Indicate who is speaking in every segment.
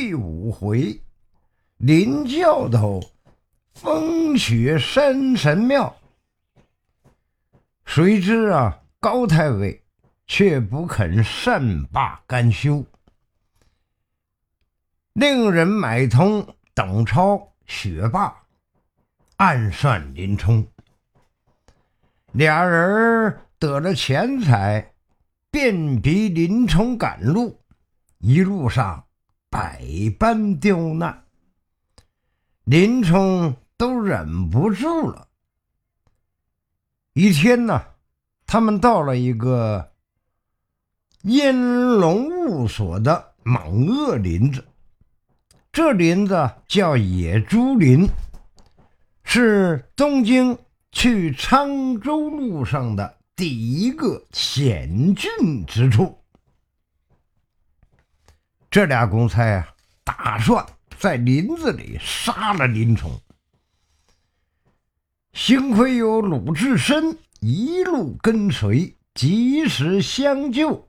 Speaker 1: 第五回，林教头风雪山神庙。谁知啊，高太尉却不肯善罢甘休，令人买通董超、雪霸，暗算林冲。俩人得了钱财，便逼林冲赶路，一路上。百般刁难，林冲都忍不住了。一天呢，他们到了一个烟笼雾锁的莽恶林子，这林子叫野猪林，是东京去沧州路上的第一个险峻之处。这俩公差啊，打算在林子里杀了林冲。幸亏有鲁智深一路跟随，及时相救，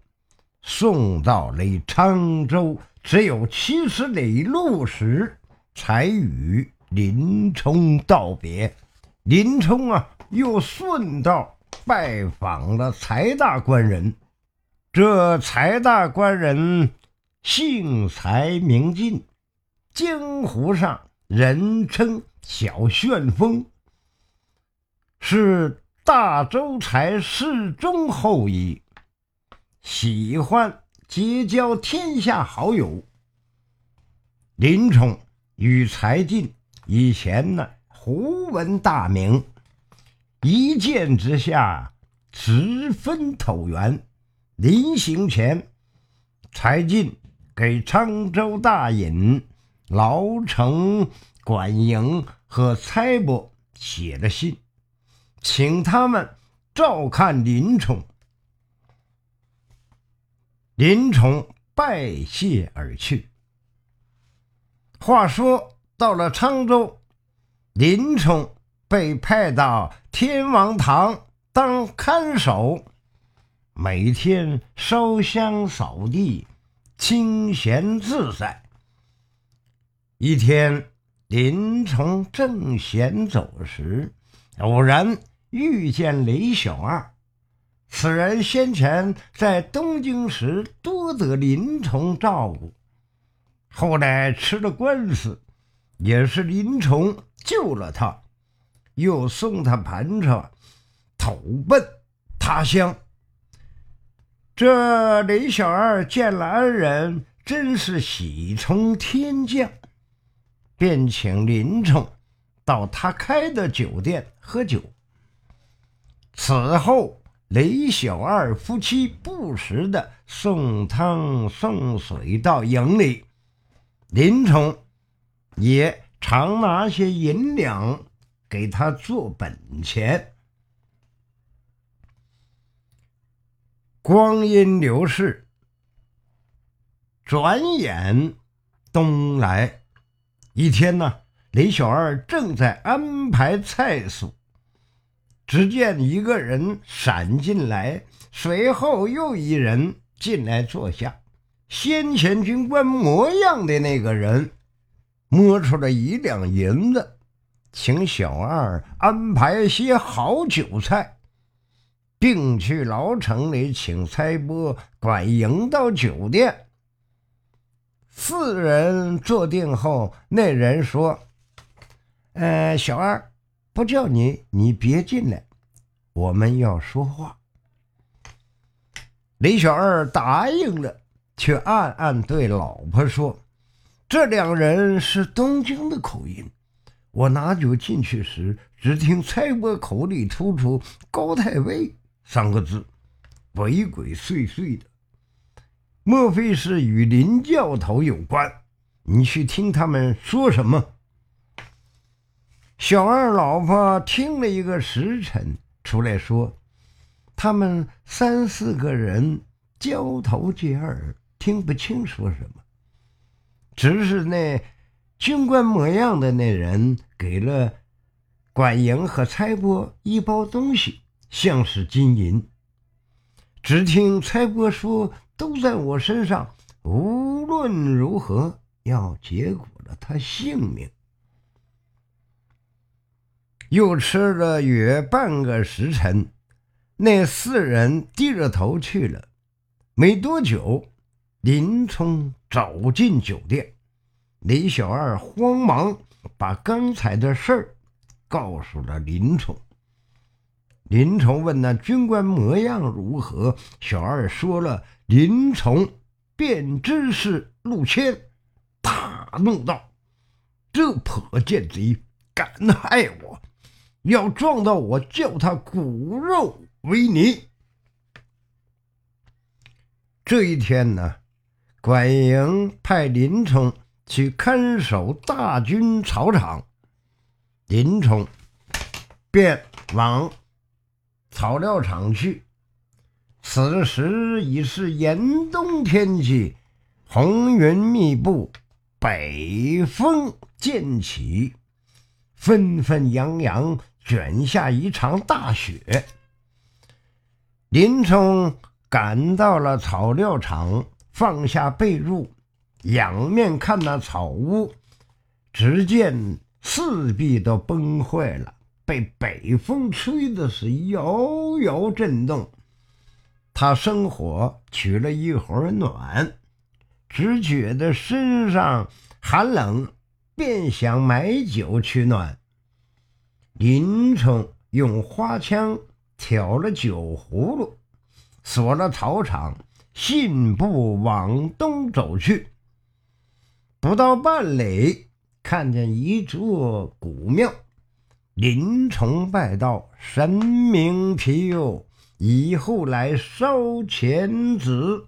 Speaker 1: 送到了沧州只有七十里路时，才与林冲道别。林冲啊，又顺道拜访了柴大官人。这柴大官人。姓财名进，江湖上人称小旋风，是大周才世宗后裔，喜欢结交天下好友。林冲与柴进以前呢，胡闻大名，一见之下十分投缘。临行前，柴进。给沧州大尹牢城管营和差拨写了信，请他们照看林冲。林冲拜谢而去。话说到了沧州，林冲被派到天王堂当看守，每天烧香扫地。清闲自在。一天，林冲正闲走时，偶然遇见雷小二。此人先前在东京时多得林冲照顾，后来吃了官司，也是林冲救了他，又送他盘缠，投奔他乡。这雷小二见了恩人，真是喜从天降，便请林冲到他开的酒店喝酒。此后，雷小二夫妻不时的送汤送水到营里，林冲也常拿些银两给他做本钱。光阴流逝，转眼冬来。一天呢，李小二正在安排菜蔬，只见一个人闪进来，随后又一人进来坐下。先前军官模样的那个人摸出了一两银子，请小二安排些好酒菜。并去牢城里请差拨管营到酒店。四人坐定后，那人说：“呃，小二，不叫你，你别进来，我们要说话。”李小二答应了，却暗暗对老婆说：“这两人是东京的口音，我拿酒进去时，只听差拨口里吐出高太尉。”三个字，鬼鬼祟祟的，莫非是与林教头有关？你去听他们说什么。小二老婆听了一个时辰，出来说：“他们三四个人交头接耳，听不清说什么。只是那军官模样的那人给了管营和差拨一包东西。”像是金银。只听差拨说：“都在我身上，无论如何要结果了他性命。又吃了约半个时辰，那四人低着头去了。没多久，林冲走进酒店，李小二慌忙把刚才的事儿告诉了林冲。林冲问那军官模样如何，小二说了，林冲便知是陆谦，大怒道：“这破贱贼敢害我！”要撞到我，叫他骨肉为泥。这一天呢，管营派林冲去看守大军草场，林冲便往草料场去。此时已是严冬天气，红云密布，北风渐起，纷纷扬扬。卷下一场大雪，林冲赶到了草料场，放下被褥，仰面看那草屋，只见四壁都崩坏了，被北风吹的是摇摇震动。他生火取了一会儿暖，只觉得身上寒冷，便想买酒取暖。林冲用花枪挑了酒葫芦，锁了草场，信步往东走去。不到半里，看见一座古庙，林冲拜道：“神明庇佑，以后来烧钱纸。”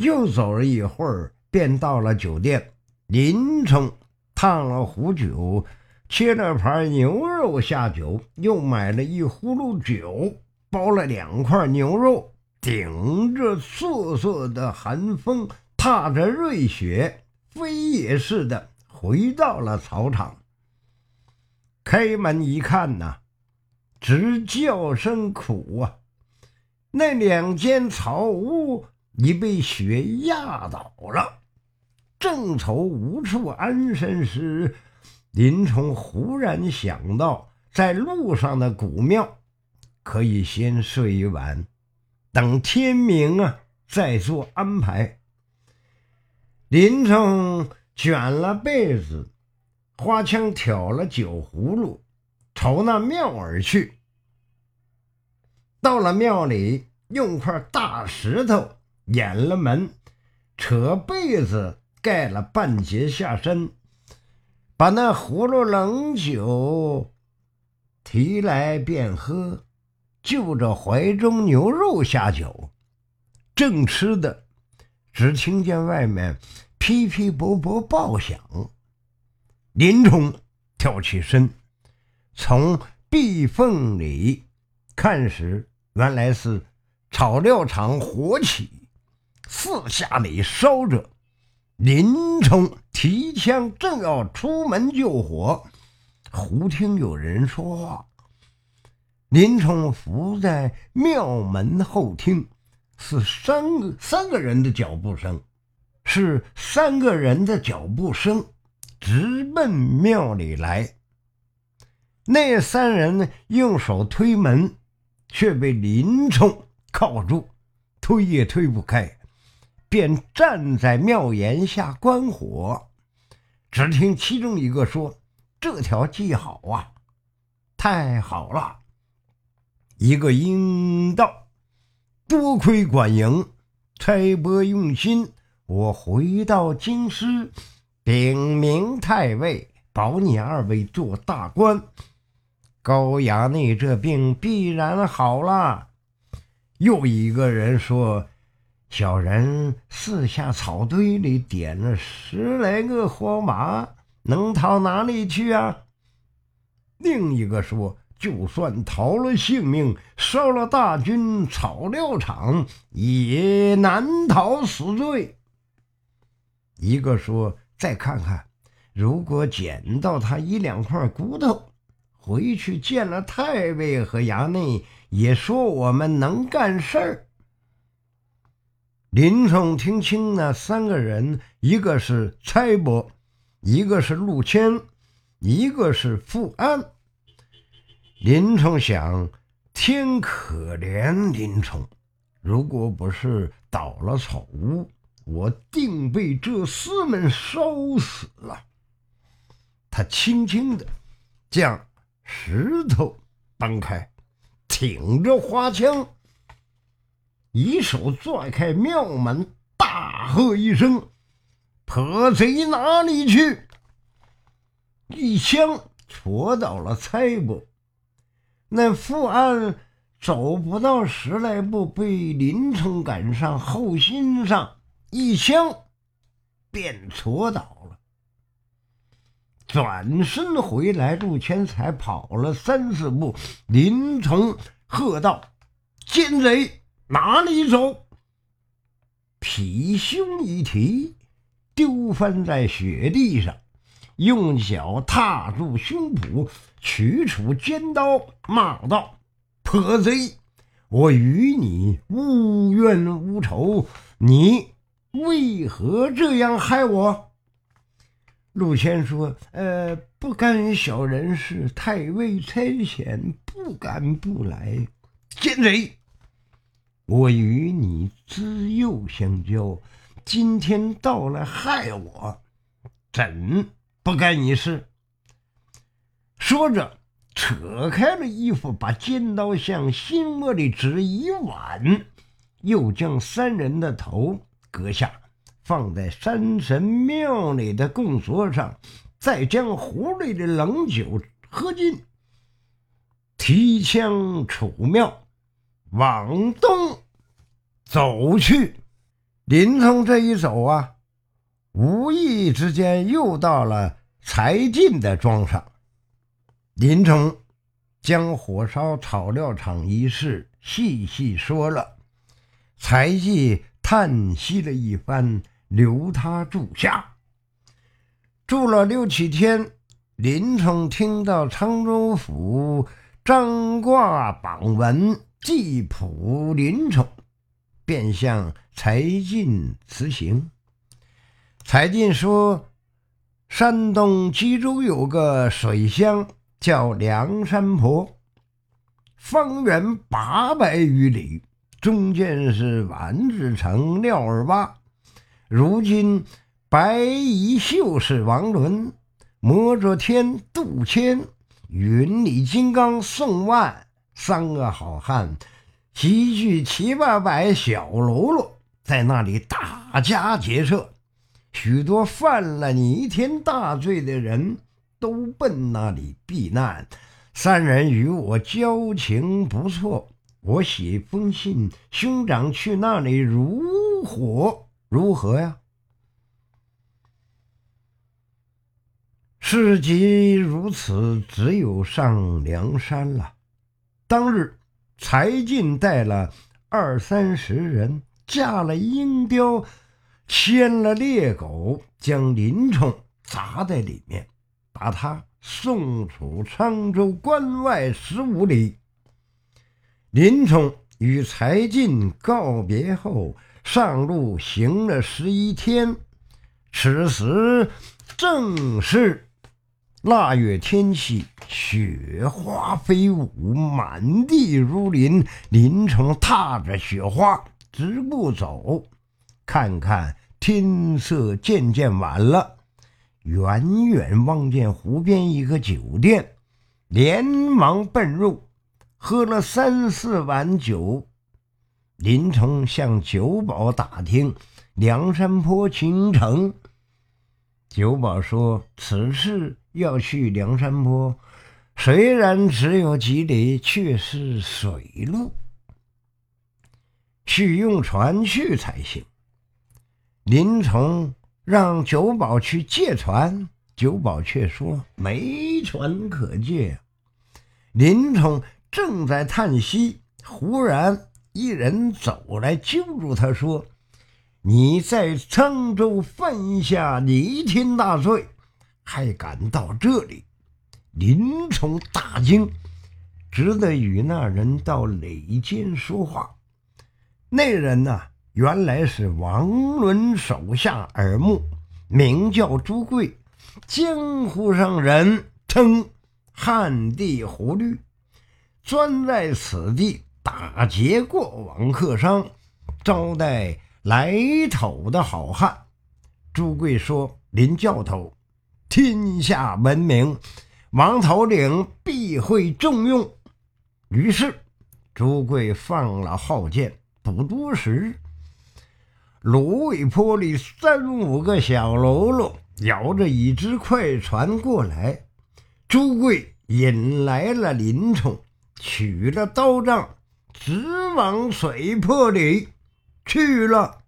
Speaker 1: 又走了一会儿，便到了酒店。林冲烫了壶酒。切了盘牛肉下酒，又买了一葫芦酒，包了两块牛肉，顶着瑟瑟的寒风，踏着瑞雪，飞也似的回到了草场。开门一看呐，直叫声苦啊！那两间草屋已被雪压倒了，正愁无处安身时。林冲忽然想到，在路上的古庙可以先睡一晚，等天明啊再做安排。林冲卷了被子，花枪挑了酒葫芦，朝那庙而去。到了庙里，用块大石头掩了门，扯被子盖了半截下身。把那葫芦冷酒提来便喝，就着怀中牛肉下酒，正吃的，只听见外面噼噼啵啵爆响。林冲跳起身，从壁缝里看时，原来是草料场火起，四下里烧着。林冲提枪正要出门救火，忽听有人说话。林冲伏在庙门后听，是三个三个人的脚步声，是三个人的脚步声，直奔庙里来。那三人用手推门，却被林冲铐住，推也推不开。便站在庙檐下观火，只听其中一个说：“这条计好啊，太好了！”一个应道：“多亏管营差拨用心，我回到京师禀明太尉，保你二位做大官，高衙内这病必然好了。”又一个人说。小人四下草堆里点了十来个火马，能逃哪里去啊？另一个说：“就算逃了性命，烧了大军草料场，也难逃死罪。”一个说：“再看看，如果捡到他一两块骨头，回去见了太尉和衙内，也说我们能干事儿。”林冲听清那三个人，一个是差伯，一个是陆谦，一个是富安。林冲想：天可怜林冲，如果不是倒了丑，我定被这厮们烧死了。他轻轻的将石头搬开，挺着花枪。一手拽开庙门，大喝一声：“破贼哪里去！”一枪戳到了蔡伯。那富安走不到十来步，被林冲赶上后心上，一枪便戳倒了。转身回来，陆谦才跑了三四步，林冲喝道：“奸贼！”哪里走？劈胸一提，丢翻在雪地上，用脚踏住胸脯，取出尖刀，骂道：“破贼！我与你无冤无仇，你为何这样害我？”陆谦说：“呃，不干小人事，太尉差遣，不敢不来。奸贼！”我与你知幼相交，今天到来害我，怎不干你事？说着，扯开了衣服，把尖刀向心窝里只一挽，又将三人的头阁下，放在山神庙里的供桌上，再将壶里的冷酒喝尽，提枪出庙。往东走去，林冲这一走啊，无意之间又到了柴进的庄上。林冲将火烧草料场一事细细说了，柴进叹息了一番，留他住下。住了六七天，林冲听到沧州府张挂榜文。祭普林冲，便向柴进辞行。柴进说：“山东济州有个水乡叫梁山泊，方圆八百余里，中间是丸子城廖二八。如今白衣秀士王伦、魔着天杜迁、云里金刚宋万。”三个好汉集聚七八百小喽啰，在那里打家劫舍，许多犯了弥天大罪的人都奔那里避难。三人与我交情不错，我写封信，兄长去那里如火如何呀？事即如此，只有上梁山了。当日，柴进带了二三十人，架了鹰雕，牵了猎狗，将林冲砸在里面，把他送出沧州关外十五里。林冲与柴进告别后，上路行了十一天，此时正是。腊月天气，雪花飞舞，满地如林。林冲踏着雪花直步走，看看天色渐渐晚了，远远望见湖边一个酒店，连忙奔入，喝了三四碗酒。林冲向酒保打听梁山泊行程，酒保说：“此事。”要去梁山泊，虽然只有几里，却是水路，需用船去才行。林冲让酒保去借船，酒保却说没船可借。林冲正在叹息，忽然一人走来揪住他说：“你在沧州犯下弥天大罪。”还敢到这里？林冲大惊，只得与那人到里间说话。那人呐，原来是王伦手下耳目，名叫朱贵，江湖上人称汉地胡律，专在此地打劫过往客商，招待来头的好汉。朱贵说：“林教头，天下闻名，王头领必会重用。”于是，朱贵放了号箭，不多时，芦苇坡里三五个小喽啰摇着一只快船过来。朱贵引来了林冲，取了刀杖，直往水泊里去了。